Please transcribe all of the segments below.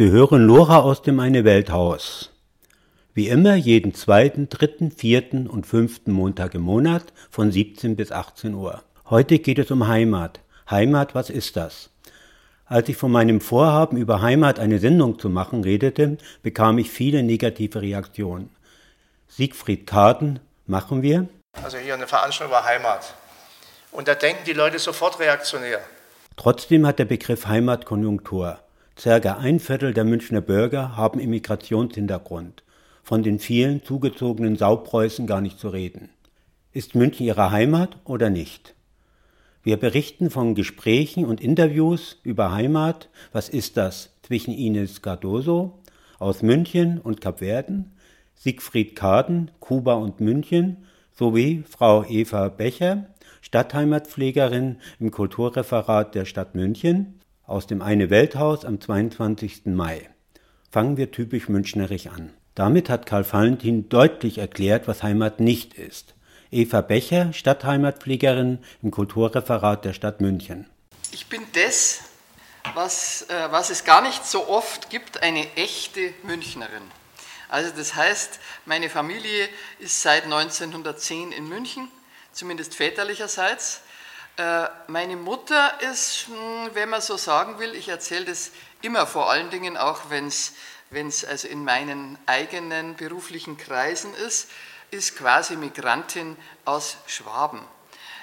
Sie hören Lora aus dem Eine Welthaus. Wie immer jeden zweiten, dritten, vierten und fünften Montag im Monat von 17 bis 18 Uhr. Heute geht es um Heimat. Heimat, was ist das? Als ich von meinem Vorhaben, über Heimat eine Sendung zu machen, redete, bekam ich viele negative Reaktionen. Siegfried Karten, machen wir? Also hier eine Veranstaltung über Heimat. Und da denken die Leute sofort reaktionär. Trotzdem hat der Begriff Heimat Konjunktur. Circa ein Viertel der Münchner Bürger haben Immigrationshintergrund, von den vielen zugezogenen Saupreußen gar nicht zu reden. Ist München ihre Heimat oder nicht? Wir berichten von Gesprächen und Interviews über Heimat, was ist das, zwischen Ines Cardoso aus München und Kapverden, Siegfried Kaden, Kuba und München, sowie Frau Eva Becher, Stadtheimatpflegerin im Kulturreferat der Stadt München, aus dem Eine Welthaus am 22. Mai. Fangen wir typisch münchnerisch an. Damit hat Karl Valentin deutlich erklärt, was Heimat nicht ist. Eva Becher, Stadtheimatpflegerin im Kulturreferat der Stadt München. Ich bin das, was, äh, was es gar nicht so oft gibt, eine echte Münchnerin. Also das heißt, meine Familie ist seit 1910 in München, zumindest väterlicherseits. Äh, meine Mutter ist, hm, wenn man so sagen will, ich erzähle das immer vor allen Dingen auch, wenn es also in meinen eigenen beruflichen Kreisen ist, ist quasi Migrantin aus Schwaben.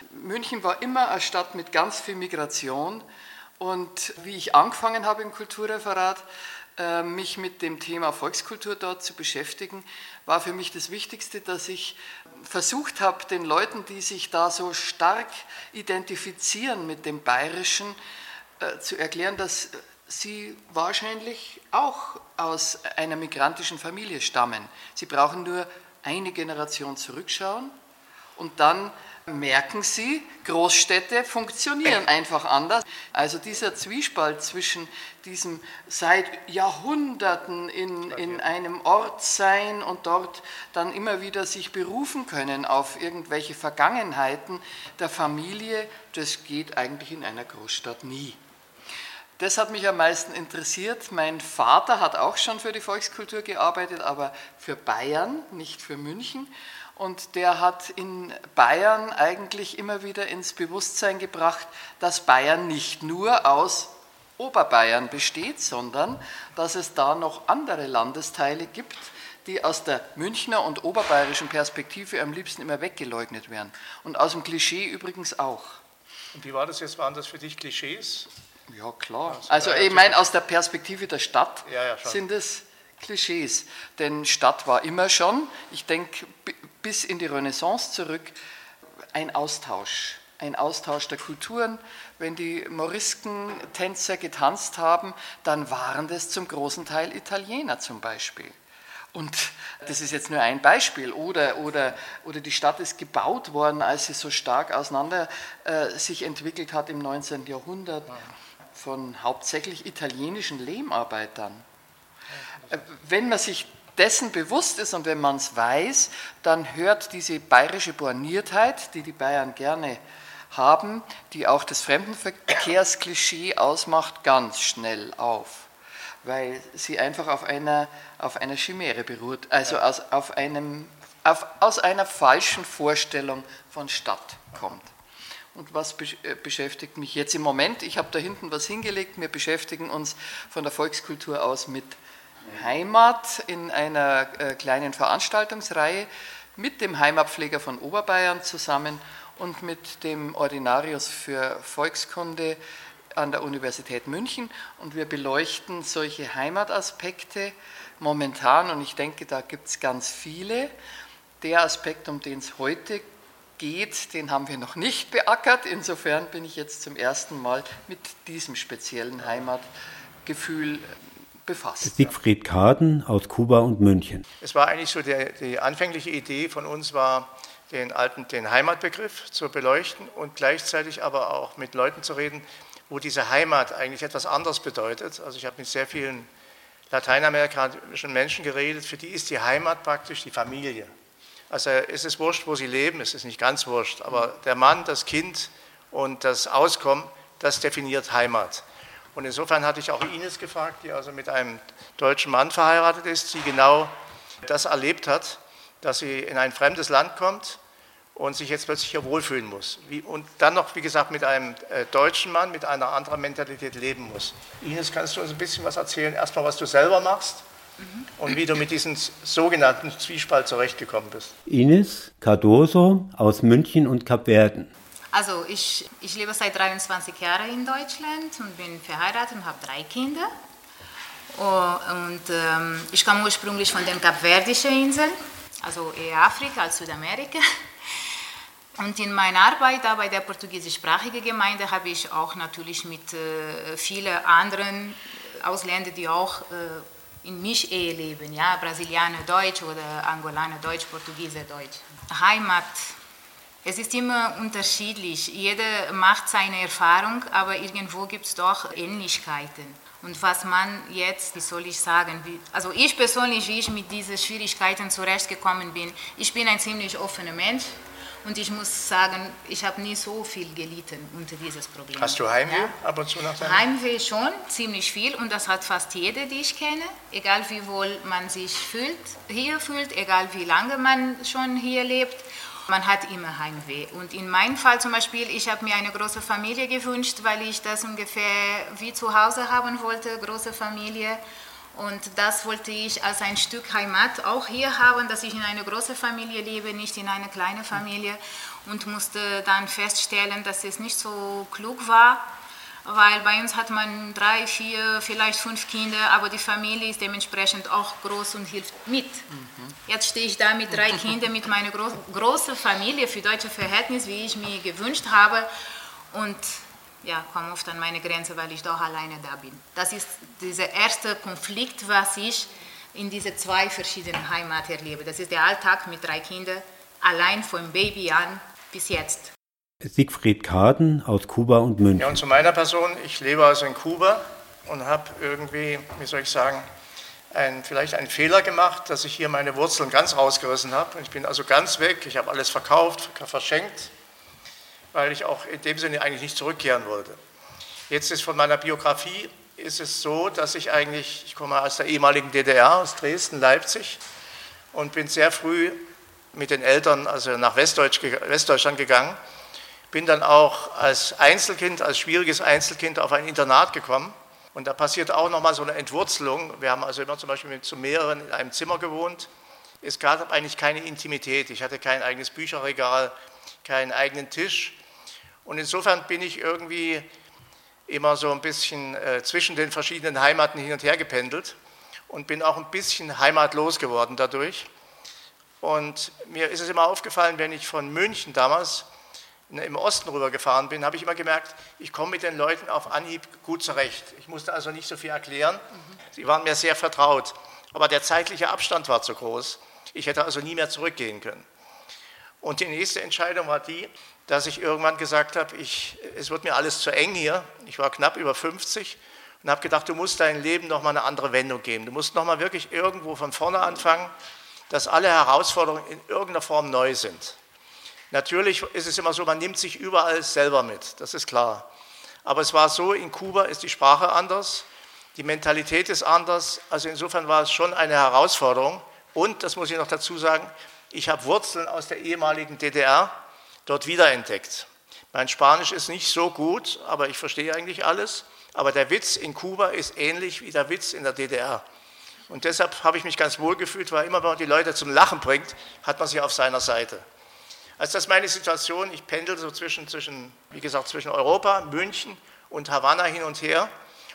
München war immer eine Stadt mit ganz viel Migration und wie ich angefangen habe im Kulturreferat, äh, mich mit dem Thema Volkskultur dort zu beschäftigen, war für mich das Wichtigste, dass ich versucht habe, den Leuten, die sich da so stark identifizieren mit dem Bayerischen, äh, zu erklären, dass sie wahrscheinlich auch aus einer migrantischen Familie stammen. Sie brauchen nur eine Generation zurückschauen und dann merken Sie, Großstädte funktionieren einfach anders. Also dieser Zwiespalt zwischen diesem seit Jahrhunderten in, in einem Ort sein und dort dann immer wieder sich berufen können auf irgendwelche Vergangenheiten der Familie, das geht eigentlich in einer Großstadt nie. Das hat mich am meisten interessiert. Mein Vater hat auch schon für die Volkskultur gearbeitet, aber für Bayern, nicht für München. Und der hat in Bayern eigentlich immer wieder ins Bewusstsein gebracht, dass Bayern nicht nur aus Oberbayern besteht, sondern dass es da noch andere Landesteile gibt, die aus der Münchner und oberbayerischen Perspektive am liebsten immer weggeleugnet werden. Und aus dem Klischee übrigens auch. Und wie war das jetzt? Waren das für dich Klischees? Ja, klar. Also, ich meine, aus der Perspektive der Stadt ja, ja, sind es Klischees. Denn Stadt war immer schon, ich denke, bis in die Renaissance zurück ein Austausch, ein Austausch der Kulturen. Wenn die Morisken-Tänzer getanzt haben, dann waren das zum großen Teil Italiener zum Beispiel. Und das ist jetzt nur ein Beispiel. Oder, oder, oder die Stadt ist gebaut worden, als sie so stark auseinander äh, sich entwickelt hat im 19. Jahrhundert von hauptsächlich italienischen Lehmarbeitern. Äh, wenn man sich dessen bewusst ist und wenn man es weiß, dann hört diese bayerische Borniertheit, die die Bayern gerne haben, die auch das Fremdenverkehrsklischee ausmacht, ganz schnell auf, weil sie einfach auf einer, auf einer Chimäre beruht, also aus, auf einem, auf, aus einer falschen Vorstellung von Stadt kommt. Und was äh, beschäftigt mich jetzt im Moment? Ich habe da hinten was hingelegt. Wir beschäftigen uns von der Volkskultur aus mit Heimat in einer äh, kleinen Veranstaltungsreihe mit dem Heimatpfleger von Oberbayern zusammen und mit dem Ordinarius für Volkskunde an der Universität München. Und wir beleuchten solche Heimataspekte momentan und ich denke, da gibt es ganz viele. Der Aspekt, um den es heute geht, den haben wir noch nicht beackert. Insofern bin ich jetzt zum ersten Mal mit diesem speziellen Heimatgefühl befasst. Siegfried Kaden aus Kuba und München. Es war eigentlich so, der, die anfängliche Idee von uns war, den alten, den Heimatbegriff zu beleuchten und gleichzeitig aber auch mit Leuten zu reden, wo diese Heimat eigentlich etwas anderes bedeutet. Also ich habe mit sehr vielen lateinamerikanischen Menschen geredet, für die ist die Heimat praktisch die Familie. Also es ist wurscht, wo sie leben, es ist nicht ganz wurscht, aber der Mann, das Kind und das Auskommen, das definiert Heimat. Und insofern hatte ich auch Ines gefragt, die also mit einem deutschen Mann verheiratet ist, die genau das erlebt hat, dass sie in ein fremdes Land kommt und sich jetzt plötzlich hier wohlfühlen muss. Und dann noch, wie gesagt, mit einem äh, deutschen Mann, mit einer anderen Mentalität leben muss. Ines, kannst du uns ein bisschen was erzählen? Erstmal, was du selber machst mhm. und wie du mit diesem sogenannten Zwiespalt zurechtgekommen bist. Ines Cardoso aus München und Kapverden. Also ich, ich lebe seit 23 Jahren in Deutschland und bin verheiratet und habe drei Kinder. Oh, und ähm, ich komme ursprünglich von den Kapverdischen Inseln, also eher Afrika als Südamerika. Und in meiner Arbeit da bei der portugiesischsprachigen Gemeinde habe ich auch natürlich mit äh, vielen anderen Ausländern, die auch äh, in Mischehe leben, ja, Brasilianer Deutsch oder Angolaner Deutsch, Portugiese Deutsch. Heimat, es ist immer unterschiedlich. Jeder macht seine Erfahrung, aber irgendwo gibt es doch Ähnlichkeiten. Und was man jetzt, wie soll ich sagen, wie, also ich persönlich, wie ich mit diesen Schwierigkeiten zurechtgekommen bin, ich bin ein ziemlich offener Mensch. Und ich muss sagen, ich habe nie so viel gelitten unter dieses Problem. Hast du Heimweh ja? ab und zu nach deinem Heimweh schon, ziemlich viel. Und das hat fast jeder, die ich kenne. Egal wie wohl man sich fühlt, hier fühlt, egal wie lange man schon hier lebt. Man hat immer Heimweh. Und in meinem Fall zum Beispiel, ich habe mir eine große Familie gewünscht, weil ich das ungefähr wie zu Hause haben wollte, große Familie. Und das wollte ich als ein Stück Heimat auch hier haben, dass ich in einer großen Familie lebe, nicht in einer kleinen Familie. Und musste dann feststellen, dass es nicht so klug war, weil bei uns hat man drei, vier, vielleicht fünf Kinder, aber die Familie ist dementsprechend auch groß und hilft mit. Mhm. Jetzt stehe ich da mit drei Kindern, mit meiner gro großen Familie für deutsche Verhältnisse, wie ich mir gewünscht habe. Und ja, komme oft an meine Grenze, weil ich doch alleine da bin. Das ist dieser erste Konflikt, was ich in diese zwei verschiedenen Heimaten erlebe. Das ist der Alltag mit drei Kindern, allein vom Baby an bis jetzt. Siegfried Kaden aus Kuba und München. Ja, und zu meiner Person, ich lebe also in Kuba und habe irgendwie, wie soll ich sagen, ein, vielleicht einen Fehler gemacht, dass ich hier meine Wurzeln ganz rausgerissen habe. Ich bin also ganz weg, ich habe alles verkauft, verschenkt weil ich auch in dem Sinne eigentlich nicht zurückkehren wollte. Jetzt ist von meiner Biografie ist es so, dass ich eigentlich, ich komme aus der ehemaligen DDR, aus Dresden, Leipzig und bin sehr früh mit den Eltern also nach Westdeutsch, Westdeutschland gegangen. Bin dann auch als Einzelkind, als schwieriges Einzelkind auf ein Internat gekommen. Und da passiert auch nochmal so eine Entwurzelung. Wir haben also immer zum Beispiel mit zu mehreren in einem Zimmer gewohnt. Es gab eigentlich keine Intimität. Ich hatte kein eigenes Bücherregal, keinen eigenen Tisch. Und insofern bin ich irgendwie immer so ein bisschen äh, zwischen den verschiedenen Heimaten hin und her gependelt und bin auch ein bisschen heimatlos geworden dadurch. Und mir ist es immer aufgefallen, wenn ich von München damals im Osten rübergefahren bin, habe ich immer gemerkt, ich komme mit den Leuten auf Anhieb gut zurecht. Ich musste also nicht so viel erklären. Mhm. Sie waren mir sehr vertraut. Aber der zeitliche Abstand war zu groß. Ich hätte also nie mehr zurückgehen können. Und die nächste Entscheidung war die, dass ich irgendwann gesagt habe, ich, es wird mir alles zu eng hier. Ich war knapp über 50 und habe gedacht, du musst dein Leben nochmal eine andere Wendung geben. Du musst nochmal wirklich irgendwo von vorne anfangen, dass alle Herausforderungen in irgendeiner Form neu sind. Natürlich ist es immer so, man nimmt sich überall selber mit, das ist klar. Aber es war so, in Kuba ist die Sprache anders, die Mentalität ist anders. Also insofern war es schon eine Herausforderung. Und, das muss ich noch dazu sagen, ich habe Wurzeln aus der ehemaligen DDR dort wiederentdeckt. Mein Spanisch ist nicht so gut, aber ich verstehe eigentlich alles. Aber der Witz in Kuba ist ähnlich wie der Witz in der DDR. Und deshalb habe ich mich ganz wohl gefühlt, weil immer, wenn man die Leute zum Lachen bringt, hat man sie auf seiner Seite. Also das ist meine Situation. Ich pendel so zwischen, zwischen, wie gesagt, zwischen Europa, München und Havanna hin und her.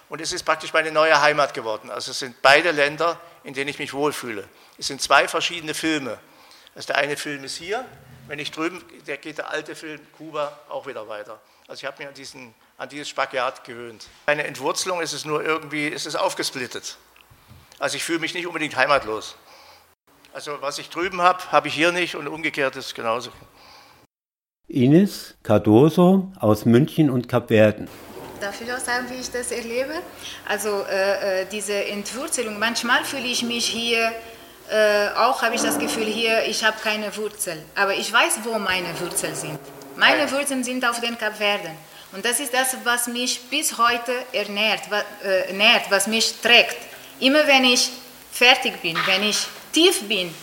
Und es ist praktisch meine neue Heimat geworden. Also es sind beide Länder, in denen ich mich wohlfühle. Es sind zwei verschiedene Filme. Also der eine Film ist hier, wenn ich drüben, der geht der alte Film Kuba auch wieder weiter. Also ich habe mich an, diesen, an dieses Spagat gewöhnt. Eine Entwurzelung ist es nur irgendwie, ist es aufgesplittet. Also ich fühle mich nicht unbedingt heimatlos. Also was ich drüben habe, habe ich hier nicht und umgekehrt ist genauso. Ines Cardoso aus München und Kapverden. Darf ich auch sagen, wie ich das erlebe? Also äh, äh diese Entwurzelung, manchmal fühle ich mich hier äh, auch habe ich das Gefühl hier, ich habe keine Wurzel. Aber ich weiß, wo meine Wurzeln sind. Meine Wurzeln sind auf den Kapverden. Und das ist das, was mich bis heute ernährt, was, äh, nährt, was mich trägt. Immer wenn ich fertig bin, wenn ich tief bin,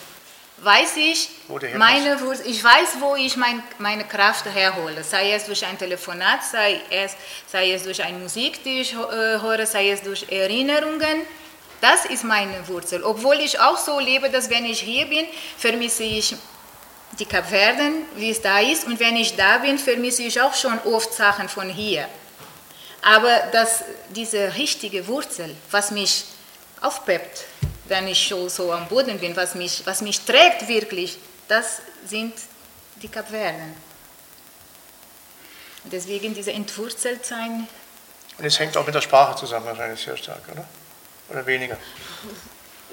weiß ich, meine, ich weiß, wo ich mein, meine Kraft herhole. Sei es durch ein Telefonat, sei es, sei es durch eine Musik, die ich äh, höre, sei es durch Erinnerungen. Das ist meine Wurzel. Obwohl ich auch so lebe, dass wenn ich hier bin, vermisse ich die Kapverden, wie es da ist. Und wenn ich da bin, vermisse ich auch schon oft Sachen von hier. Aber das, diese richtige Wurzel, was mich aufpeppt, wenn ich schon so am Boden bin, was mich, was mich trägt wirklich, das sind die Kapverden. Deswegen diese Entwurzeltsein. Und es hängt auch mit der Sprache zusammen wahrscheinlich sehr stark, oder? Oder weniger?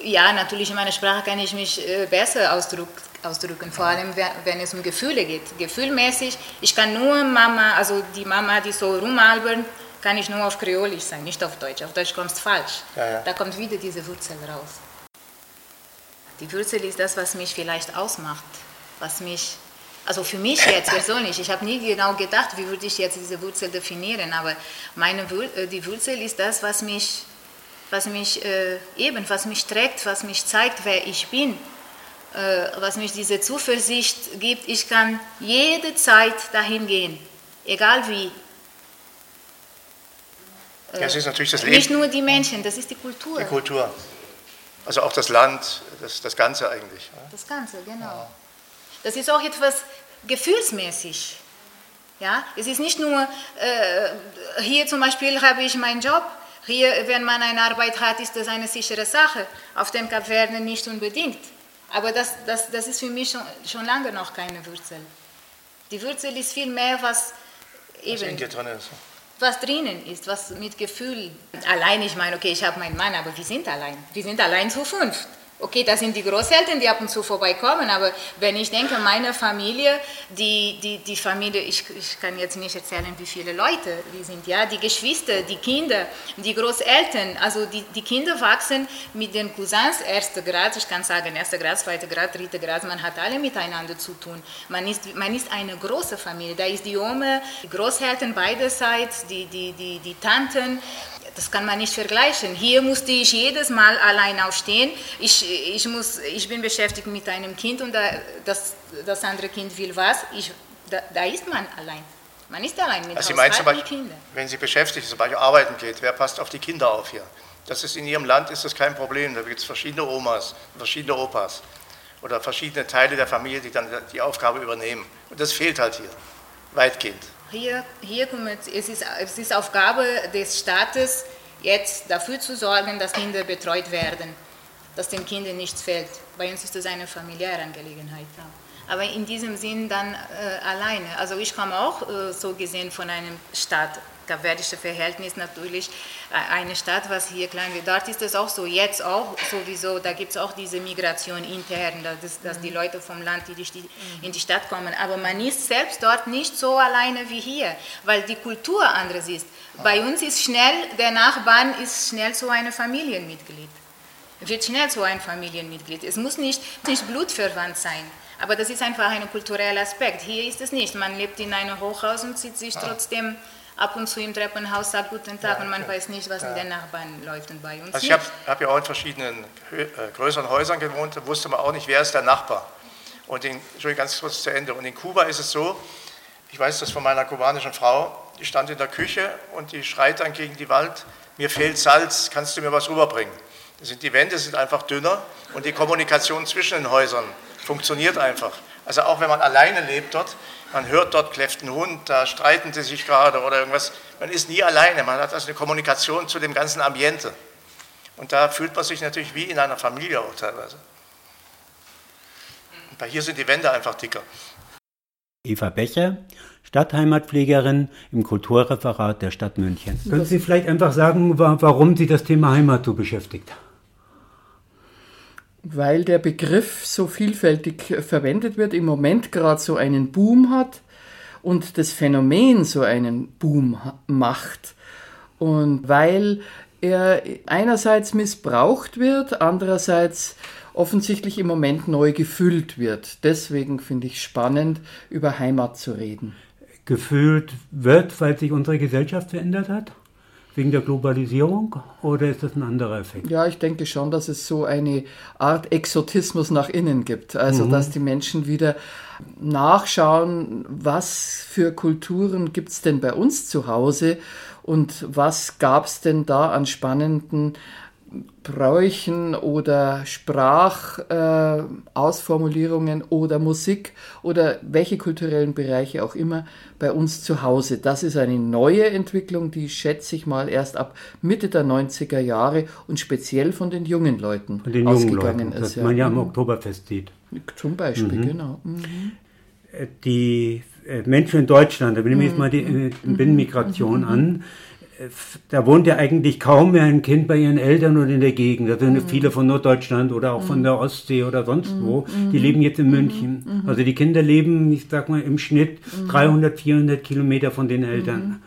Ja, natürlich in meiner Sprache kann ich mich äh, besser ausdrücken, vor allem wenn es um Gefühle geht. Gefühlmäßig, ich kann nur Mama, also die Mama, die so rumalbern, kann ich nur auf Kreolisch sein, nicht auf Deutsch. Auf Deutsch kommt es falsch. Ja, ja. Da kommt wieder diese Wurzel raus. Die Wurzel ist das, was mich vielleicht ausmacht, was mich, also für mich jetzt persönlich, ich habe nie genau gedacht, wie würde ich jetzt diese Wurzel definieren, aber meine, äh, die Wurzel ist das, was mich was mich äh, eben, was mich trägt, was mich zeigt, wer ich bin, äh, was mich diese Zuversicht gibt. Ich kann jede Zeit dahin gehen, egal wie. Äh, das ist natürlich das Leben. Nicht nur die Menschen, das ist die Kultur. Die Kultur. Also auch das Land, das, das Ganze eigentlich. Das Ganze, genau. Ja. Das ist auch etwas gefühlsmäßig. Ja? Es ist nicht nur, äh, hier zum Beispiel habe ich meinen Job, hier, wenn man eine Arbeit hat, ist das eine sichere Sache. Auf den Kapverden nicht unbedingt. Aber das, das, das ist für mich schon, schon lange noch keine Wurzel. Die Wurzel ist viel mehr, was eben... Was in dir drin ist. Was drinnen ist, was mit Gefühl. Allein, ich meine, okay, ich habe meinen Mann, aber wir sind allein. Wir sind allein zu fünf. Okay, das sind die Großeltern, die ab und zu vorbeikommen, aber wenn ich denke, meine Familie, die, die, die Familie, ich, ich kann jetzt nicht erzählen, wie viele Leute wir sind, ja, die Geschwister, die Kinder, die Großeltern, also die, die Kinder wachsen mit den Cousins erster Grad, ich kann sagen erster Grad, zweiter Grad, dritter Grad, man hat alle miteinander zu tun. Man ist, man ist eine große Familie, da ist die Oma, die Großeltern beiderseits, die, die, die, die Tanten das kann man nicht vergleichen. Hier musste ich jedes Mal allein aufstehen. Ich, ich, muss, ich bin beschäftigt mit einem Kind und da, das, das andere Kind will was. Ich, da, da ist man allein. Man ist allein mit also Sie meinen Beispiel, wenn Sie beschäftigt, zum Beispiel arbeiten geht, wer passt auf die Kinder auf hier? Das ist in Ihrem Land ist das kein Problem. Da gibt es verschiedene Omas, verschiedene Opas oder verschiedene Teile der Familie, die dann die Aufgabe übernehmen. Und das fehlt halt hier, weitgehend. Hier, hier kommt, es, ist, es ist Aufgabe des Staates, jetzt dafür zu sorgen, dass Kinder betreut werden, dass den Kindern nichts fehlt. Bei uns ist das eine familiäre Angelegenheit. Aber in diesem Sinn dann äh, alleine. Also ich komme auch äh, so gesehen von einem Staat, kapverdische Verhältnis natürlich äh, eine Stadt, was hier klein wird. Dort ist es auch so, jetzt auch sowieso, da gibt es auch diese Migration intern, dass, dass die mhm. Leute vom Land in die, in die Stadt kommen. Aber man ist selbst dort nicht so alleine wie hier, weil die Kultur anders ist. Bei uns ist schnell, der Nachbarn ist schnell so ein Familienmitglied. Wird schnell so ein Familienmitglied. Es muss nicht, nicht blutverwandt sein. Aber das ist einfach ein kultureller Aspekt. Hier ist es nicht. Man lebt in einem Hochhaus und sieht sich trotzdem ab und zu im Treppenhaus sagt Guten Tag ja, und man okay. weiß nicht, was ja. in den Nachbarn läuft und bei uns. Also ich habe hab ja auch in verschiedenen äh, größeren Häusern gewohnt, da wusste man auch nicht, wer ist der Nachbar. Und in, Entschuldigung, ganz kurz zu Ende. Und in Kuba ist es so, ich weiß das von meiner kubanischen Frau, die stand in der Küche und die schreit dann gegen die Wand, mir fehlt Salz, kannst du mir was rüberbringen? Die Wände sind einfach dünner und die Kommunikation zwischen den Häusern funktioniert einfach. Also auch wenn man alleine lebt dort, man hört dort kläfft ein Hund, da streiten sie sich gerade oder irgendwas. Man ist nie alleine, man hat also eine Kommunikation zu dem ganzen Ambiente. Und da fühlt man sich natürlich wie in einer Familie auch teilweise. Und bei hier sind die Wände einfach dicker. Eva Becher, Stadtheimatpflegerin im Kulturreferat der Stadt München. Können Sie vielleicht einfach sagen, warum Sie das Thema Heimat so beschäftigt? Weil der Begriff so vielfältig verwendet wird, im Moment gerade so einen Boom hat und das Phänomen so einen Boom macht. Und weil er einerseits missbraucht wird, andererseits offensichtlich im Moment neu gefüllt wird. Deswegen finde ich spannend, über Heimat zu reden. gefühlt wird, weil sich unsere Gesellschaft verändert hat? Wegen der Globalisierung oder ist das ein anderer Effekt? Ja, ich denke schon, dass es so eine Art Exotismus nach innen gibt. Also, mhm. dass die Menschen wieder nachschauen, was für Kulturen gibt es denn bei uns zu Hause und was gab es denn da an spannenden Bräuchen oder Sprachausformulierungen äh, oder Musik oder welche kulturellen Bereiche auch immer bei uns zu Hause. Das ist eine neue Entwicklung, die schätze ich mal erst ab Mitte der 90er Jahre und speziell von den jungen Leuten von den ausgegangen Leuten, ist. Das ja. man ja am mhm. Oktoberfest sieht. Zum Beispiel, mhm. genau. Mhm. Äh, die äh, Menschen in Deutschland, da nehme ich jetzt mal die mhm. Binnenmigration mhm. an, da wohnt ja eigentlich kaum mehr ein Kind bei ihren Eltern oder in der Gegend. Da sind mhm. viele von Norddeutschland oder auch mhm. von der Ostsee oder sonst mhm. wo. Die leben jetzt in München. Mhm. Mhm. Also die Kinder leben, ich sag mal, im Schnitt 300, mhm. 400 Kilometer von den Eltern.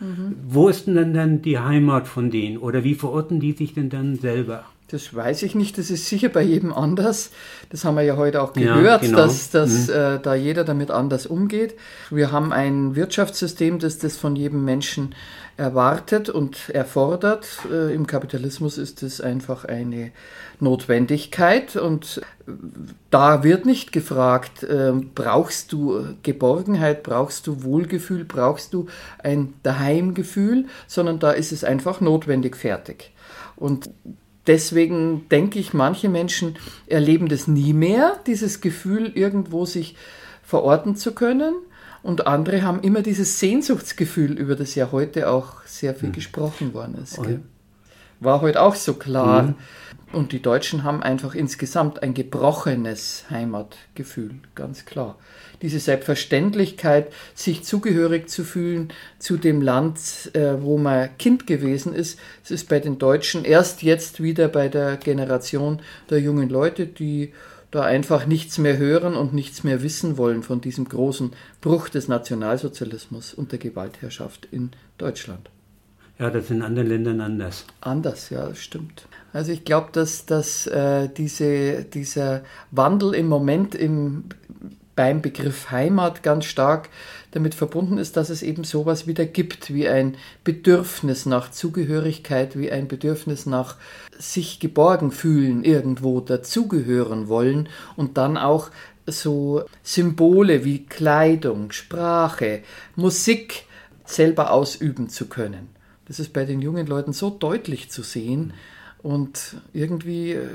Wo ist denn dann, dann die Heimat von denen? Oder wie verorten die sich denn dann selber? Das weiß ich nicht, das ist sicher bei jedem anders. Das haben wir ja heute auch gehört, ja, genau. dass, dass mhm. äh, da jeder damit anders umgeht. Wir haben ein Wirtschaftssystem, das das von jedem Menschen erwartet und erfordert. Äh, Im Kapitalismus ist es einfach eine Notwendigkeit und da wird nicht gefragt, äh, brauchst du Geborgenheit, brauchst du Wohlgefühl, brauchst du ein Daheimgefühl, sondern da ist es einfach notwendig fertig. Und deswegen denke ich, manche Menschen erleben das nie mehr, dieses Gefühl, irgendwo sich verorten zu können. Und andere haben immer dieses Sehnsuchtsgefühl, über das ja heute auch sehr viel mhm. gesprochen worden ist. War heute auch so klar. Mhm. Und die Deutschen haben einfach insgesamt ein gebrochenes Heimatgefühl, ganz klar. Diese Selbstverständlichkeit, sich zugehörig zu fühlen zu dem Land, äh, wo man Kind gewesen ist, es ist bei den Deutschen erst jetzt wieder bei der Generation der jungen Leute, die da einfach nichts mehr hören und nichts mehr wissen wollen von diesem großen Bruch des Nationalsozialismus und der Gewaltherrschaft in Deutschland. Ja, das ist in anderen Ländern anders. Anders, ja, das stimmt. Also ich glaube, dass, dass äh, diese, dieser Wandel im Moment im, beim Begriff Heimat ganz stark damit verbunden ist, dass es eben sowas wieder gibt, wie ein Bedürfnis nach Zugehörigkeit, wie ein Bedürfnis nach sich geborgen fühlen, irgendwo dazugehören wollen und dann auch so Symbole wie Kleidung, Sprache, Musik selber ausüben zu können. Das ist bei den jungen Leuten so deutlich zu sehen. Und irgendwie äh,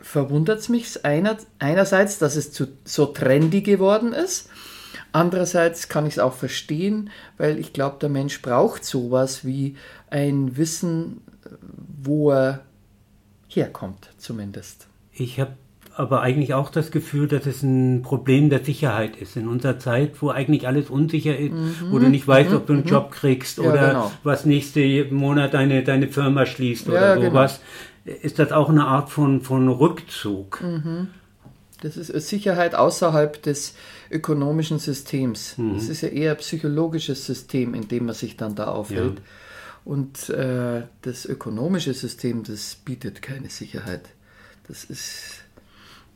verwundert es mich einer, einerseits, dass es zu, so trendy geworden ist. Andererseits kann ich es auch verstehen, weil ich glaube, der Mensch braucht sowas wie ein Wissen, wo er herkommt, zumindest. Ich habe aber eigentlich auch das Gefühl, dass es ein Problem der Sicherheit ist. In unserer Zeit, wo eigentlich alles unsicher ist, mhm. wo du nicht weißt, mhm. ob du einen mhm. Job kriegst ja, oder genau. was nächste Monat deine, deine Firma schließt oder sowas, genau. ist das auch eine Art von, von Rückzug. Mhm. Das ist Sicherheit außerhalb des ökonomischen Systems. Mhm. Das ist ja eher ein psychologisches System, in dem man sich dann da aufhält. Ja. Und äh, das ökonomische System, das bietet keine Sicherheit. Das ist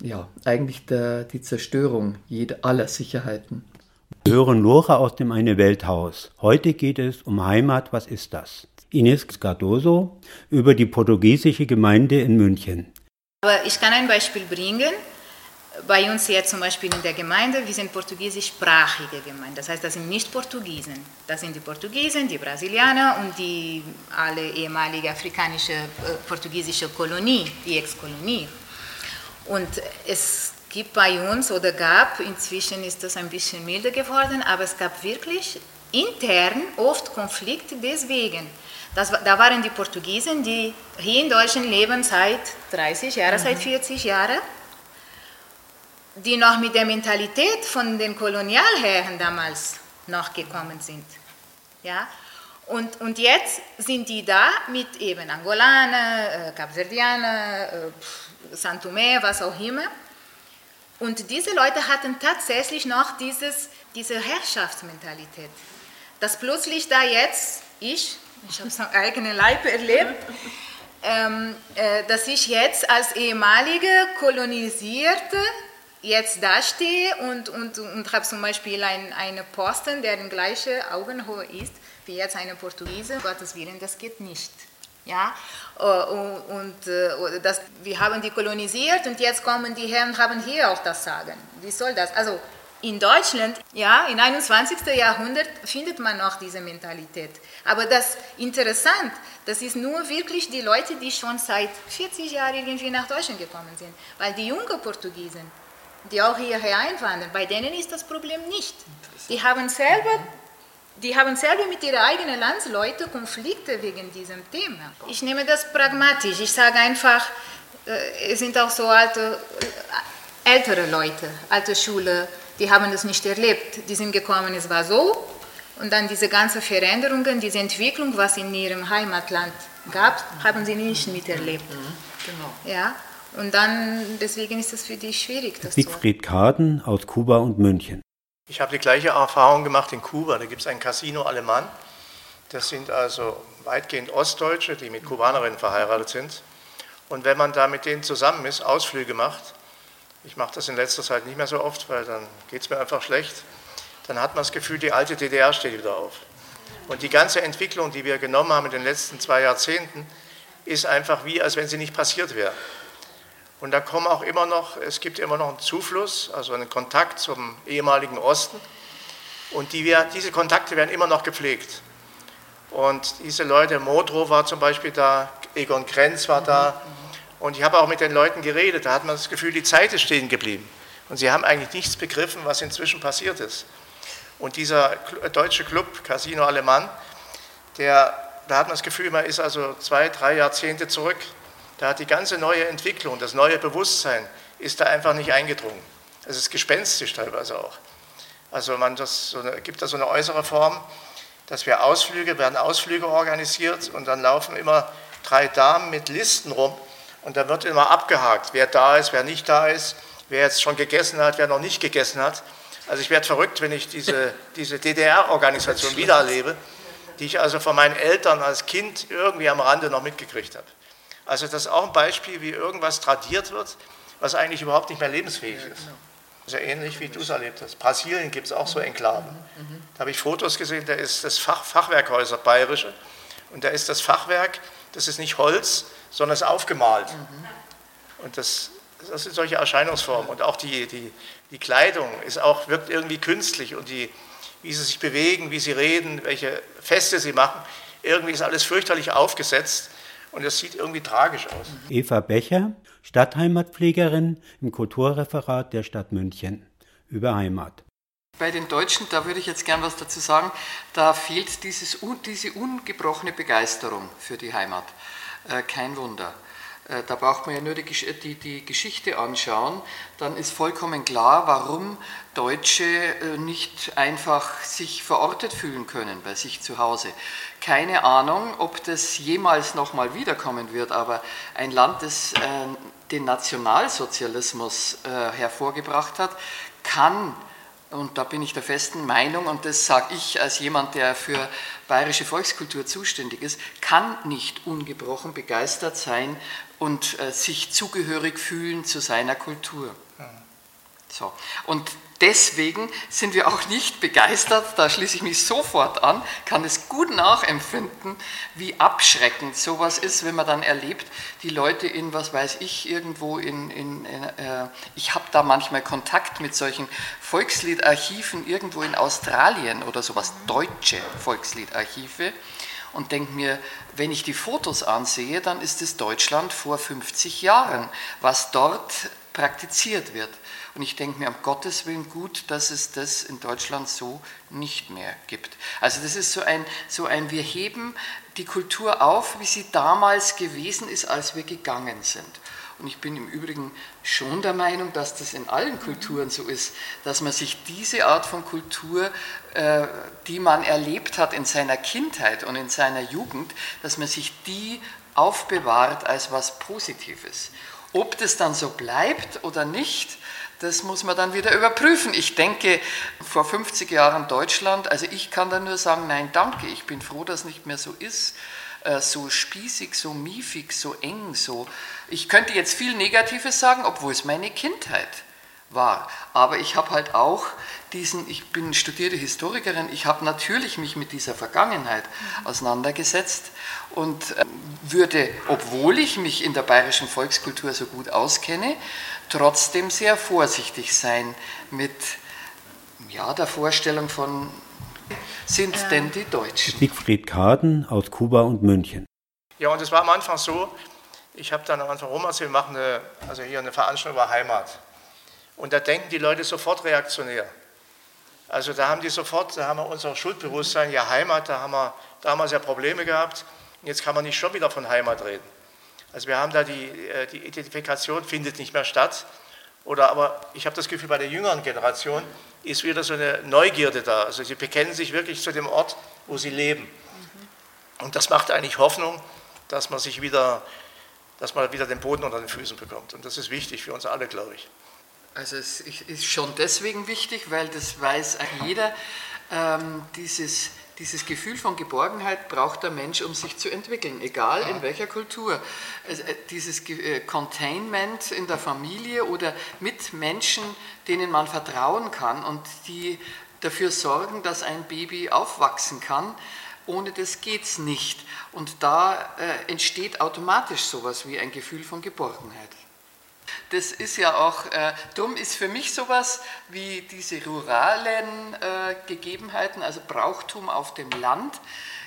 ja, eigentlich der, die Zerstörung jeder, aller Sicherheiten. Wir hören Lora aus dem Eine Welthaus. Heute geht es um Heimat, was ist das? Ines Cardoso über die portugiesische Gemeinde in München. Aber ich kann ein Beispiel bringen. Bei uns hier zum Beispiel in der Gemeinde, wir sind portugiesischsprachige Gemeinde. Das heißt, das sind nicht Portugiesen. Das sind die Portugiesen, die Brasilianer und die alle ehemalige afrikanische äh, portugiesische Kolonie, die Ex-Kolonie. Und es gibt bei uns oder gab, inzwischen ist das ein bisschen milder geworden, aber es gab wirklich intern oft Konflikte deswegen. Das, da waren die Portugiesen, die hier in Deutschland leben seit 30 Jahren, mhm. seit 40 Jahren, die noch mit der Mentalität von den Kolonialherren damals noch gekommen sind. Ja? Und, und jetzt sind die da mit eben Angolaner, äh, Kapverdianer, äh, Santomé, was auch immer. Und diese Leute hatten tatsächlich noch dieses, diese Herrschaftsmentalität. Dass plötzlich da jetzt, ich, ich habe es am eigenen Leib erlebt, ähm, äh, dass ich jetzt als ehemalige kolonisierte jetzt da stehe und, und, und habe zum Beispiel einen eine Posten, der in gleiche Augenhöhe ist wie jetzt eine Portugiese, Gottes Willen, das geht nicht. Ja, äh, und, und äh, das, wir haben die kolonisiert und jetzt kommen die Herren und haben hier auch das Sagen. Wie soll das? Also in Deutschland, ja, im 21. Jahrhundert findet man noch diese Mentalität. Aber das interessant, das ist nur wirklich die Leute, die schon seit 40 Jahren irgendwie nach Deutschland gekommen sind. Weil die jungen Portugiesen, die auch hierher einwandern, bei denen ist das Problem nicht. Die haben selber die haben selber mit ihren eigenen Landsleuten Konflikte wegen diesem Thema. Ich nehme das pragmatisch. Ich sage einfach, äh, es sind auch so alte, äh, ältere Leute, alte Schule, die haben das nicht erlebt. Die sind gekommen, es war so. Und dann diese ganzen Veränderungen, diese Entwicklung, was in ihrem Heimatland gab, haben sie nicht miterlebt. Mhm, genau. Ja, und dann, deswegen ist es für die schwierig. Das Siegfried Kaden aus Kuba und München. Ich habe die gleiche Erfahrung gemacht in Kuba. Da gibt es ein Casino Alemann. Das sind also weitgehend Ostdeutsche, die mit Kubanerinnen verheiratet sind. Und wenn man da mit denen zusammen ist, Ausflüge macht, ich mache das in letzter Zeit nicht mehr so oft, weil dann geht es mir einfach schlecht, dann hat man das Gefühl, die alte DDR steht wieder auf. Und die ganze Entwicklung, die wir genommen haben in den letzten zwei Jahrzehnten, ist einfach wie, als wenn sie nicht passiert wäre. Und da kommen auch immer noch, es gibt immer noch einen Zufluss, also einen Kontakt zum ehemaligen Osten. Und die diese Kontakte werden immer noch gepflegt. Und diese Leute, Modrow war zum Beispiel da, Egon Krenz war da. Und ich habe auch mit den Leuten geredet, da hat man das Gefühl, die Zeit ist stehen geblieben. Und sie haben eigentlich nichts begriffen, was inzwischen passiert ist. Und dieser deutsche Club, Casino Alemann, der, da hat man das Gefühl, man ist also zwei, drei Jahrzehnte zurück. Da hat die ganze neue Entwicklung, das neue Bewusstsein ist da einfach nicht eingedrungen. Es ist gespenstisch teilweise auch. Also man das so eine, gibt da so eine äußere Form, dass wir Ausflüge, werden Ausflüge organisiert und dann laufen immer drei Damen mit Listen rum und da wird immer abgehakt, wer da ist, wer nicht da ist, wer jetzt schon gegessen hat, wer noch nicht gegessen hat. Also ich werde verrückt, wenn ich diese, diese DDR-Organisation wieder erlebe, die ich also von meinen Eltern als Kind irgendwie am Rande noch mitgekriegt habe. Also das ist auch ein Beispiel, wie irgendwas tradiert wird, was eigentlich überhaupt nicht mehr lebensfähig ist. So ähnlich wie du es erlebt hast. Brasilien gibt es auch so Enklaven. Da habe ich Fotos gesehen, da ist das Fach, Fachwerkhäuser Bayerische und da ist das Fachwerk, das ist nicht Holz, sondern ist aufgemalt. Und das, das sind solche Erscheinungsformen. Und auch die, die, die Kleidung ist auch, wirkt irgendwie künstlich und die, wie sie sich bewegen, wie sie reden, welche Feste sie machen, irgendwie ist alles fürchterlich aufgesetzt und es sieht irgendwie tragisch aus. Eva Becher, Stadtheimatpflegerin im Kulturreferat der Stadt München über Heimat. Bei den Deutschen, da würde ich jetzt gern was dazu sagen, da fehlt dieses, diese ungebrochene Begeisterung für die Heimat. Äh, kein Wunder. Äh, da braucht man ja nur die, die, die, Geschichte anschauen, dann ist vollkommen klar, warum Deutsche äh, nicht einfach sich verortet fühlen können bei sich zu Hause. Keine Ahnung, ob das jemals nochmal wiederkommen wird, aber ein Land, das äh, den Nationalsozialismus hervorgebracht hat, kann und da bin ich der festen Meinung, und das sage ich als jemand, der für bayerische Volkskultur zuständig ist, kann nicht ungebrochen begeistert sein und äh, sich zugehörig fühlen zu seiner Kultur. So. Und deswegen sind wir auch nicht begeistert, da schließe ich mich sofort an, kann es gut nachempfinden, wie abschreckend sowas ist, wenn man dann erlebt, die Leute in, was weiß ich, irgendwo in, in, in äh, ich habe da manchmal Kontakt mit solchen Volksliedarchiven irgendwo in Australien oder sowas, deutsche Volksliedarchive und denke mir, wenn ich die Fotos ansehe, dann ist es Deutschland vor 50 Jahren, was dort praktiziert wird. Und ich denke mir, um Gottes Willen gut, dass es das in Deutschland so nicht mehr gibt. Also das ist so ein, so ein, wir heben die Kultur auf, wie sie damals gewesen ist, als wir gegangen sind. Und ich bin im Übrigen schon der Meinung, dass das in allen Kulturen so ist, dass man sich diese Art von Kultur, äh, die man erlebt hat in seiner Kindheit und in seiner Jugend, dass man sich die aufbewahrt als was Positives. Ob das dann so bleibt oder nicht, das muss man dann wieder überprüfen. Ich denke, vor 50 Jahren Deutschland, also ich kann da nur sagen, nein, danke, ich bin froh, dass es nicht mehr so ist, äh, so spießig, so miefig, so eng, so. Ich könnte jetzt viel Negatives sagen, obwohl es meine Kindheit war. Aber ich habe halt auch diesen, ich bin studierte Historikerin, ich habe natürlich mich mit dieser Vergangenheit auseinandergesetzt und äh, würde, obwohl ich mich in der bayerischen Volkskultur so gut auskenne, trotzdem sehr vorsichtig sein mit ja, der Vorstellung von, sind ja. denn die Deutschen? Siegfried Kaden aus Kuba und München. Ja, und es war am Anfang so, ich habe dann am Anfang rum erzählt, wir machen eine, also hier eine Veranstaltung über Heimat. Und da denken die Leute sofort reaktionär. Also da haben die sofort, da haben wir unser Schuldbewusstsein, ja Heimat, da haben wir damals ja Probleme gehabt. Und jetzt kann man nicht schon wieder von Heimat reden. Also wir haben da die, äh, die Identifikation findet nicht mehr statt. Oder aber ich habe das Gefühl, bei der jüngeren Generation ist wieder so eine Neugierde da. Also sie bekennen sich wirklich zu dem Ort, wo sie leben. Und das macht eigentlich Hoffnung, dass man sich wieder, dass man wieder den Boden unter den Füßen bekommt. Und das ist wichtig für uns alle, glaube ich. Also es ist schon deswegen wichtig, weil das weiß jeder, ähm, dieses, dieses Gefühl von Geborgenheit braucht der Mensch, um sich zu entwickeln, egal in welcher Kultur. Also dieses äh, Containment in der Familie oder mit Menschen, denen man vertrauen kann und die dafür sorgen, dass ein Baby aufwachsen kann, ohne das geht es nicht. Und da äh, entsteht automatisch sowas wie ein Gefühl von Geborgenheit das ist ja auch, äh, drum ist für mich sowas wie diese ruralen äh, Gegebenheiten, also Brauchtum auf dem Land,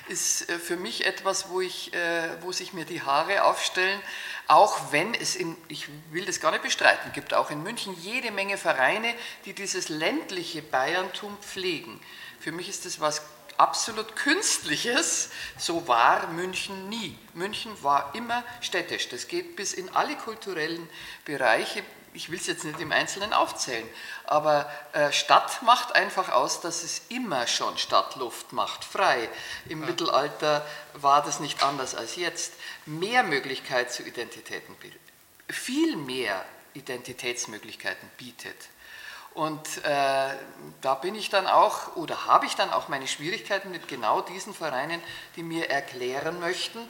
ist äh, für mich etwas, wo, ich, äh, wo sich mir die Haare aufstellen, auch wenn es in, ich will das gar nicht bestreiten, gibt auch in München jede Menge Vereine, die dieses ländliche Bayerntum pflegen. Für mich ist das was absolut Künstliches, so war München nie. München war immer städtisch. Das geht bis in alle kulturellen Bereiche. Ich will es jetzt nicht im Einzelnen aufzählen, aber äh, Stadt macht einfach aus, dass es immer schon Stadtluft macht, frei. Im ja. Mittelalter war das nicht anders als jetzt. Mehr Möglichkeit zu Identitäten bildet, viel mehr Identitätsmöglichkeiten bietet. Und äh, da bin ich dann auch oder habe ich dann auch meine Schwierigkeiten mit genau diesen Vereinen, die mir erklären möchten,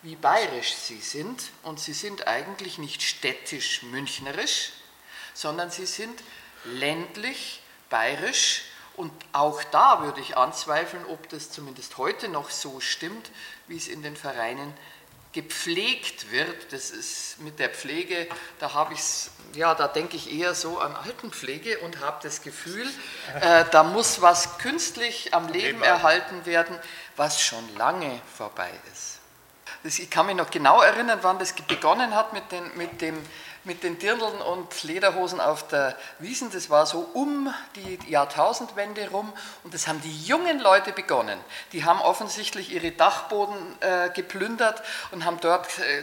wie bayerisch sie sind. Und sie sind eigentlich nicht städtisch-münchnerisch, sondern sie sind ländlich, bayerisch. Und auch da würde ich anzweifeln, ob das zumindest heute noch so stimmt, wie es in den Vereinen ist gepflegt wird, das ist mit der Pflege, da habe ich ja, da denke ich eher so an Altenpflege und habe das Gefühl, äh, da muss was künstlich am Leben erhalten werden, was schon lange vorbei ist. Ich kann mich noch genau erinnern, wann das begonnen hat mit, den, mit dem mit den Dirndeln und Lederhosen auf der Wiesen. Das war so um die Jahrtausendwende rum und das haben die jungen Leute begonnen. Die haben offensichtlich ihre Dachboden äh, geplündert und haben dort äh,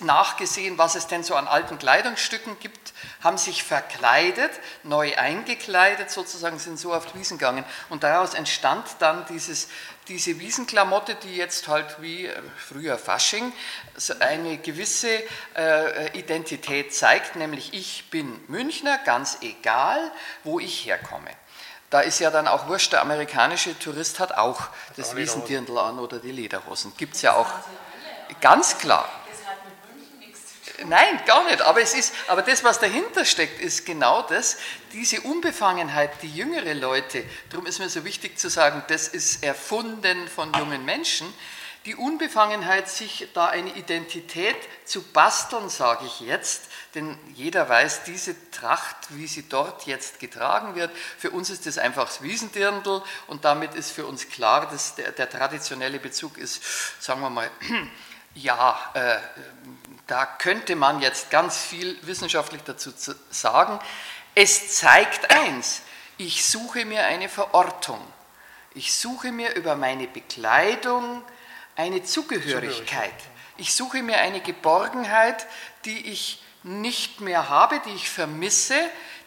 nachgesehen, was es denn so an alten Kleidungsstücken gibt, haben sich verkleidet, neu eingekleidet sozusagen, sind so auf die Wiesen gegangen und daraus entstand dann dieses diese Wiesenklamotte, die jetzt halt wie äh, früher Fasching eine gewisse äh, Identität zeigt, nämlich ich bin Münchner, ganz egal, wo ich herkomme. Da ist ja dann auch wurscht, der amerikanische Tourist hat auch das Wiesendirndl an oder die Lederhosen. Gibt es ja auch. Ganz klar. Nein, gar nicht. Aber, es ist, aber das, was dahinter steckt, ist genau das, diese Unbefangenheit, die jüngere Leute, darum ist mir so wichtig zu sagen, das ist erfunden von jungen Menschen, die Unbefangenheit, sich da eine Identität zu basteln, sage ich jetzt, denn jeder weiß, diese Tracht, wie sie dort jetzt getragen wird, für uns ist das einfach das Wiesendirndl und damit ist für uns klar, dass der, der traditionelle Bezug ist, sagen wir mal, ja, äh, da könnte man jetzt ganz viel wissenschaftlich dazu sagen. Es zeigt eins, ich suche mir eine Verortung. Ich suche mir über meine Bekleidung eine Zugehörigkeit. Ich suche mir eine Geborgenheit, die ich nicht mehr habe, die ich vermisse,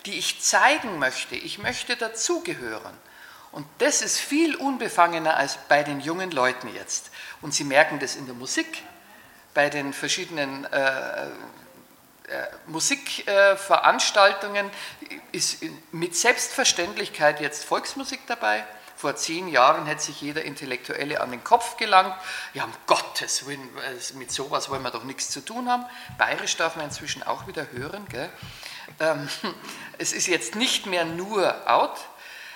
die ich zeigen möchte. Ich möchte dazugehören. Und das ist viel unbefangener als bei den jungen Leuten jetzt. Und Sie merken das in der Musik bei den verschiedenen äh, äh, Musikveranstaltungen ist mit Selbstverständlichkeit jetzt Volksmusik dabei. Vor zehn Jahren hätte sich jeder Intellektuelle an den Kopf gelangt. Ja, um Gottes Willen, mit sowas wollen wir doch nichts zu tun haben. Bayerisch darf man inzwischen auch wieder hören. Ähm, es ist jetzt nicht mehr nur out,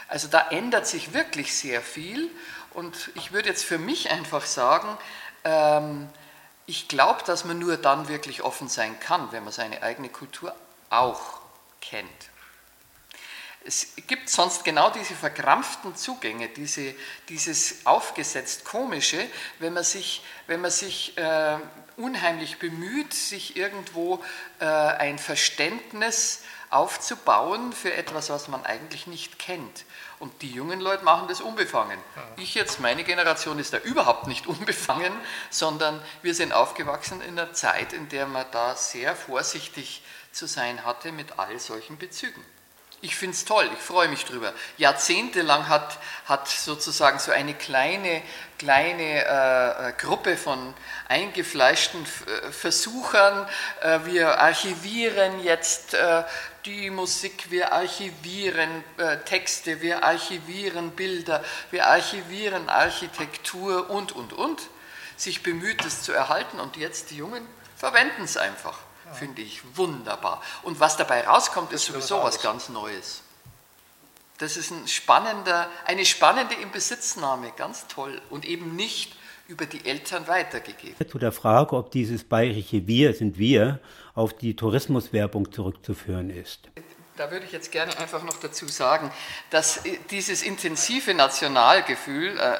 also da ändert sich wirklich sehr viel und ich würde jetzt für mich einfach sagen, ähm, ich glaube, dass man nur dann wirklich offen sein kann, wenn man seine eigene Kultur auch kennt. Es gibt sonst genau diese verkrampften Zugänge, diese, dieses aufgesetzt Komische, wenn man sich, wenn man sich äh, unheimlich bemüht, sich irgendwo äh, ein Verständnis aufzubauen für etwas, was man eigentlich nicht kennt. Und die jungen Leute machen das unbefangen. Ich jetzt, meine Generation ist da überhaupt nicht unbefangen, sondern wir sind aufgewachsen in einer Zeit, in der man da sehr vorsichtig zu sein hatte mit all solchen Bezügen. Ich finde es toll, ich freue mich drüber. Jahrzehntelang hat, hat sozusagen so eine kleine, kleine äh, äh Gruppe von eingefleischten äh, Versuchern, äh, wir archivieren jetzt äh, die Musik, wir archivieren äh, Texte, wir archivieren Bilder, wir archivieren Architektur und, und, und, sich bemüht, es zu erhalten und jetzt die Jungen verwenden es einfach finde ich wunderbar. Und was dabei rauskommt, ist sowieso was ganz Neues. Das ist ein spannender, eine spannende Inbesitznahme, ganz toll. Und eben nicht über die Eltern weitergegeben. Zu der Frage, ob dieses bayerische Wir sind wir auf die Tourismuswerbung zurückzuführen ist. Da würde ich jetzt gerne einfach noch dazu sagen, dass dieses intensive Nationalgefühl äh,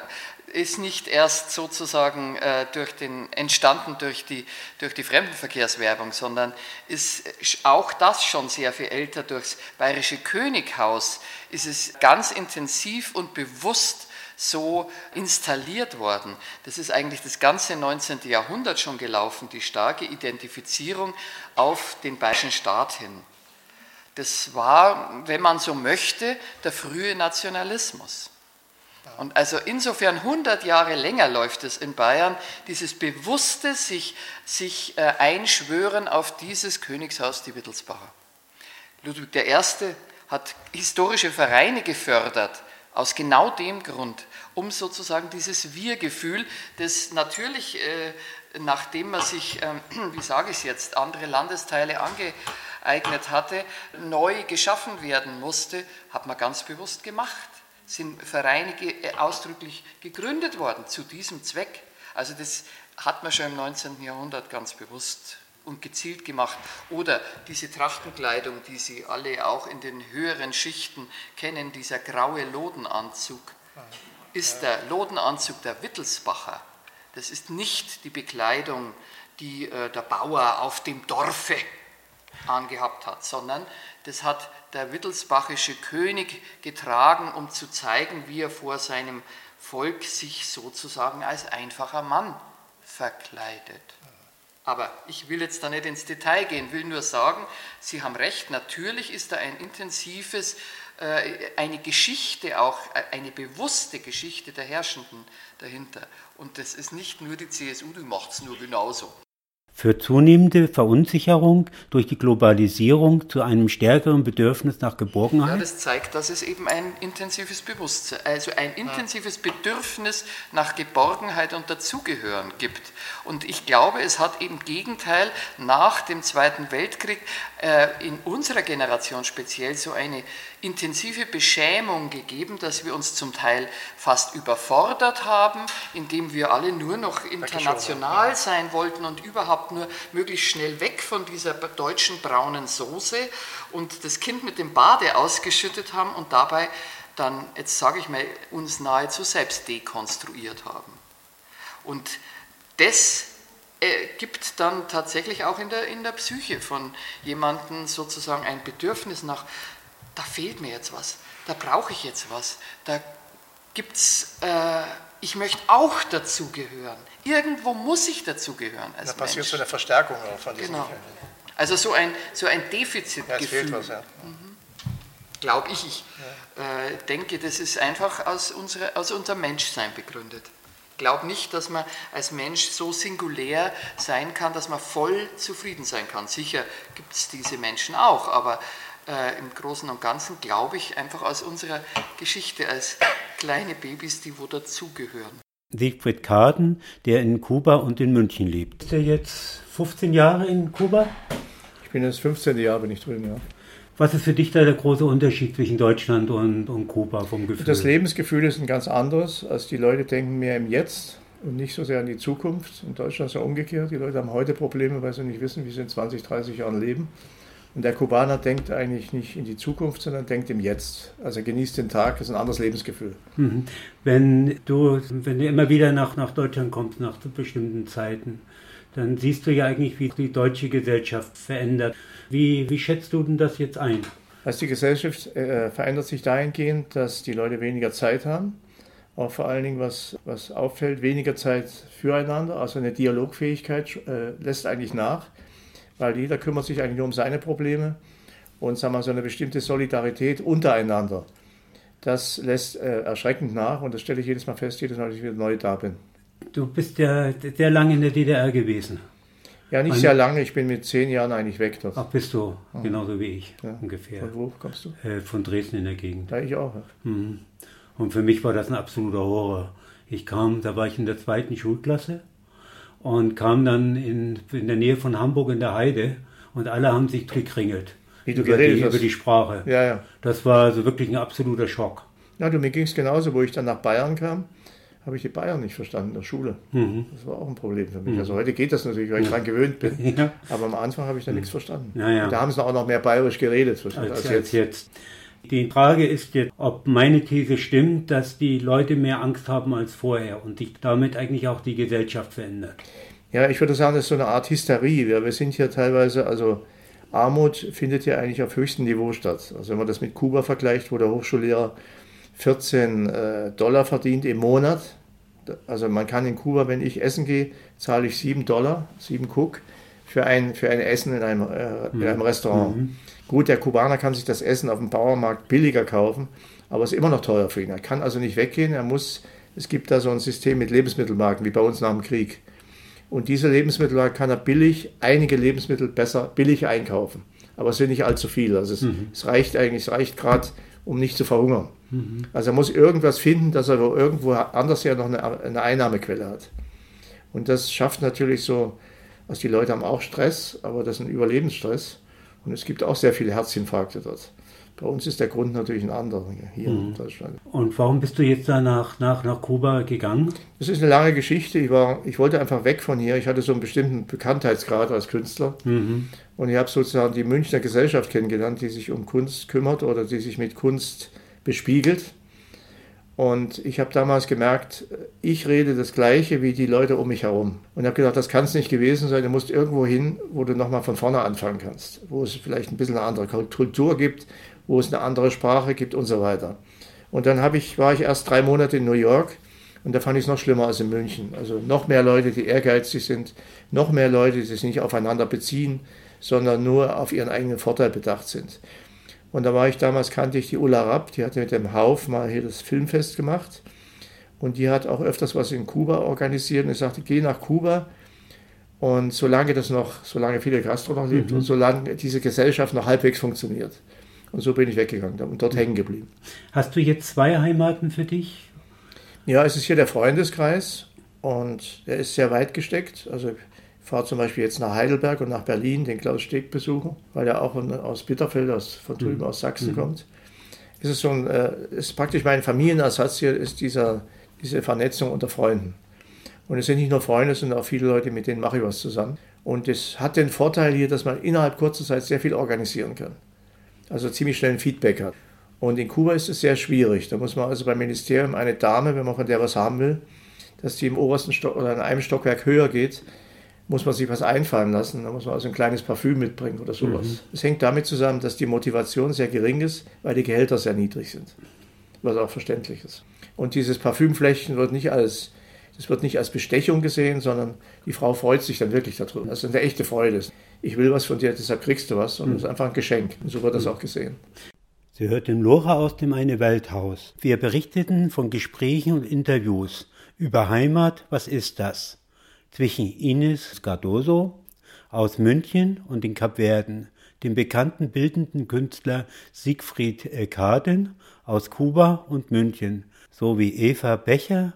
ist nicht erst sozusagen äh, durch den, entstanden durch die, durch die Fremdenverkehrswerbung, sondern ist auch das schon sehr viel älter. Durchs Bayerische Könighaus ist es ganz intensiv und bewusst so installiert worden. Das ist eigentlich das ganze 19. Jahrhundert schon gelaufen, die starke Identifizierung auf den bayerischen Staat hin. Das war, wenn man so möchte, der frühe Nationalismus. Und also insofern 100 Jahre länger läuft es in Bayern, dieses bewusste sich, sich äh, Einschwören auf dieses Königshaus die Wittelsbacher. Ludwig I. hat historische Vereine gefördert, aus genau dem Grund, um sozusagen dieses Wir-Gefühl, das natürlich, äh, nachdem man sich, äh, wie sage ich es jetzt, andere Landesteile angeeignet hatte, neu geschaffen werden musste, hat man ganz bewusst gemacht sind Vereine äh, ausdrücklich gegründet worden zu diesem Zweck. Also das hat man schon im 19. Jahrhundert ganz bewusst und gezielt gemacht. Oder diese Trachtenkleidung, die Sie alle auch in den höheren Schichten kennen, dieser graue Lodenanzug, ist der Lodenanzug der Wittelsbacher. Das ist nicht die Bekleidung, die äh, der Bauer auf dem Dorfe angehabt hat, sondern das hat der wittelsbachische König getragen, um zu zeigen, wie er vor seinem Volk sich sozusagen als einfacher Mann verkleidet. Aber ich will jetzt da nicht ins Detail gehen, will nur sagen, Sie haben recht, natürlich ist da ein intensives, eine Geschichte auch, äh, eine bewusste Geschichte der Herrschenden dahinter. Und das ist nicht nur die CSU, die macht es nur genauso für zunehmende Verunsicherung durch die Globalisierung zu einem stärkeren Bedürfnis nach Geborgenheit? Ja, das zeigt, dass es eben ein intensives Bewusstsein, also ein intensives Bedürfnis nach Geborgenheit und Dazugehören gibt. Und ich glaube, es hat im Gegenteil nach dem Zweiten Weltkrieg äh, in unserer Generation speziell so eine intensive Beschämung gegeben, dass wir uns zum Teil fast überfordert haben, indem wir alle nur noch international sein wollten und überhaupt nur möglichst schnell weg von dieser deutschen braunen Soße und das Kind mit dem Bade ausgeschüttet haben und dabei dann, jetzt sage ich mal, uns nahezu selbst dekonstruiert haben. Und das äh, gibt dann tatsächlich auch in der, in der Psyche von jemandem sozusagen ein Bedürfnis nach da fehlt mir jetzt was, da brauche ich jetzt was, da gibt es, äh, ich möchte auch dazugehören. Irgendwo muss ich dazugehören. da passiert so eine Verstärkung von diesem genau. Also so ein, so ein Defizitgefühl. Ja, es fehlt was, ja. Mhm. Glaube ich. Ich ja. äh, denke, das ist einfach aus, unsere, aus unserem Menschsein begründet. Ich glaube nicht, dass man als Mensch so singulär sein kann, dass man voll zufrieden sein kann. Sicher gibt es diese Menschen auch, aber äh, im Großen und Ganzen, glaube ich, einfach aus unserer Geschichte als kleine Babys, die wo dazugehören. Siegfried Kaden, der in Kuba und in München lebt. Ist er jetzt 15 Jahre in Kuba? Ich bin das 15. Jahr, bin ich drüben, ja. Was ist für dich da der große Unterschied zwischen Deutschland und, und Kuba vom Gefühl? Das Lebensgefühl ist ein ganz anderes. als die Leute denken mehr im Jetzt und nicht so sehr an die Zukunft. In Deutschland ist ja umgekehrt. Die Leute haben heute Probleme, weil sie nicht wissen, wie sie in 20, 30 Jahren leben. Und der Kubaner denkt eigentlich nicht in die Zukunft, sondern denkt im Jetzt. Also er genießt den Tag, das ist ein anderes Lebensgefühl. Mhm. Wenn du, wenn du immer wieder nach, nach Deutschland kommst, nach bestimmten Zeiten, dann siehst du ja eigentlich, wie die deutsche Gesellschaft verändert. Wie, wie schätzt du denn das jetzt ein? Also die Gesellschaft äh, verändert sich dahingehend, dass die Leute weniger Zeit haben. Auch vor allen Dingen, was, was auffällt, weniger Zeit füreinander, also eine Dialogfähigkeit äh, lässt eigentlich nach weil jeder kümmert sich eigentlich nur um seine Probleme und sagen wir, so eine bestimmte Solidarität untereinander. Das lässt äh, erschreckend nach und das stelle ich jedes Mal fest, jedes Mal, dass ich wieder neu da bin. Du bist ja sehr lange in der DDR gewesen. Ja, nicht Meine, sehr lange, ich bin mit zehn Jahren eigentlich weg dort. Ach, bist du, genauso wie ich, ja. ungefähr. Von wo kommst du? Äh, von Dresden in der Gegend. Da ich auch. Mhm. Und für mich war das ein absoluter Horror. Ich kam, da war ich in der zweiten Schulklasse und kam dann in, in der Nähe von Hamburg in der Heide und alle haben sich gekringelt. Wie du über, geredet die, hast. über die Sprache. Ja, ja. Das war also wirklich ein absoluter Schock. Ja, du, mir ging es genauso, wo ich dann nach Bayern kam, habe ich die Bayern nicht verstanden in der Schule. Mhm. Das war auch ein Problem für mich. Mhm. Also heute geht das natürlich, weil ich daran gewöhnt bin. ja. Aber am Anfang habe ich da mhm. nichts verstanden. Ja, ja. Da haben sie auch noch mehr bayerisch geredet. Als, als, jetzt. als jetzt. Die Frage ist jetzt, ob meine These stimmt, dass die Leute mehr Angst haben als vorher und sich damit eigentlich auch die Gesellschaft verändert. Ja, ich würde sagen, das ist so eine Art Hysterie. Wir, wir sind hier teilweise, also Armut findet ja eigentlich auf höchstem Niveau statt. Also wenn man das mit Kuba vergleicht, wo der Hochschullehrer 14 äh, Dollar verdient im Monat. Also man kann in Kuba, wenn ich essen gehe, zahle ich 7 Dollar, 7 Cook für ein, für ein Essen in einem, äh, in einem Restaurant. Mhm. Gut, der Kubaner kann sich das Essen auf dem Bauernmarkt billiger kaufen, aber es ist immer noch teuer für ihn. Er kann also nicht weggehen, er muss, es gibt da so ein System mit Lebensmittelmarken, wie bei uns nach dem Krieg. Und diese Lebensmittel kann er billig, einige Lebensmittel besser billig einkaufen. Aber es sind nicht allzu viel. Also es, mhm. es reicht eigentlich, es reicht gerade, um nicht zu verhungern. Mhm. Also er muss irgendwas finden, dass er irgendwo anders ja noch eine, eine Einnahmequelle hat. Und das schafft natürlich so, also die Leute haben auch Stress, aber das ist ein Überlebensstress. Und es gibt auch sehr viele Herzinfarkte dort. Bei uns ist der Grund natürlich ein anderer hier mhm. in Deutschland. Und warum bist du jetzt da nach, nach, nach Kuba gegangen? Das ist eine lange Geschichte. Ich, war, ich wollte einfach weg von hier. Ich hatte so einen bestimmten Bekanntheitsgrad als Künstler. Mhm. Und ich habe sozusagen die Münchner Gesellschaft kennengelernt, die sich um Kunst kümmert oder die sich mit Kunst bespiegelt. Und ich habe damals gemerkt, ich rede das Gleiche wie die Leute um mich herum. Und habe gedacht, das kann es nicht gewesen sein. Du musst irgendwo hin, wo du nochmal von vorne anfangen kannst. Wo es vielleicht ein bisschen eine andere Kultur gibt, wo es eine andere Sprache gibt und so weiter. Und dann ich, war ich erst drei Monate in New York und da fand ich es noch schlimmer als in München. Also noch mehr Leute, die ehrgeizig sind, noch mehr Leute, die sich nicht aufeinander beziehen, sondern nur auf ihren eigenen Vorteil bedacht sind. Und da war ich damals, kannte ich die Ulla Rapp, die hatte mit dem Hauf mal hier das Filmfest gemacht. Und die hat auch öfters was in Kuba organisiert. Und ich sagte, geh nach Kuba. Und solange das noch, solange Fidel Castro noch lebt mhm. und solange diese Gesellschaft noch halbwegs funktioniert. Und so bin ich weggegangen und dort hängen geblieben. Hast du jetzt zwei Heimaten für dich? Ja, es ist hier der Freundeskreis und der ist sehr weit gesteckt. Also fahre zum Beispiel jetzt nach Heidelberg und nach Berlin den Klaus Steg besuchen, weil er auch aus Bitterfeld, aus, von drüben mhm. aus Sachsen mhm. kommt. Es ist, so ein, äh, ist praktisch mein Familienersatz hier, ist dieser, diese Vernetzung unter Freunden. Und es sind nicht nur Freunde, sondern auch viele Leute, mit denen mache ich was zusammen. Und es hat den Vorteil hier, dass man innerhalb kurzer Zeit sehr viel organisieren kann also ziemlich schnell ein Feedback hat. Und in Kuba ist es sehr schwierig. Da muss man also beim Ministerium eine Dame, wenn man von der was haben will, dass die im obersten Stock oder in einem Stockwerk höher geht, muss man sich was einfallen lassen. Da muss man also ein kleines Parfüm mitbringen oder sowas. Mhm. Es hängt damit zusammen, dass die Motivation sehr gering ist, weil die Gehälter sehr niedrig sind. Was auch verständlich ist. Und dieses Parfümfläschchen wird nicht als, das wird nicht als Bestechung gesehen, sondern die Frau freut sich dann wirklich darüber. Das ist eine echte Freude ich will was von dir, deshalb kriegst du was. Und es ist einfach ein Geschenk. Und so wird das auch gesehen. Sie hörten Lora aus dem Eine Welthaus. Wir berichteten von Gesprächen und Interviews über Heimat, was ist das? Zwischen Ines Cardoso aus München und den Kapverden, dem bekannten bildenden Künstler Siegfried Kaden aus Kuba und München, sowie Eva Becher,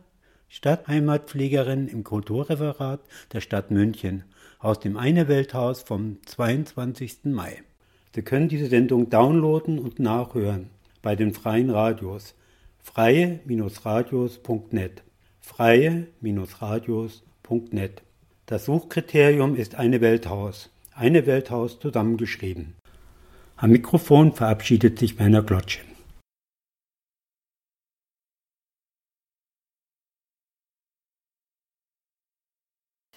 Stadtheimatpflegerin im Kulturreferat der Stadt München aus dem Eine Welthaus vom 22. Mai. Sie können diese Sendung downloaden und nachhören bei den freien Radios freie-radios.net freie-radios.net Das Suchkriterium ist Eine Welthaus. Eine Welthaus zusammengeschrieben. Am Mikrofon verabschiedet sich Werner Glotschen.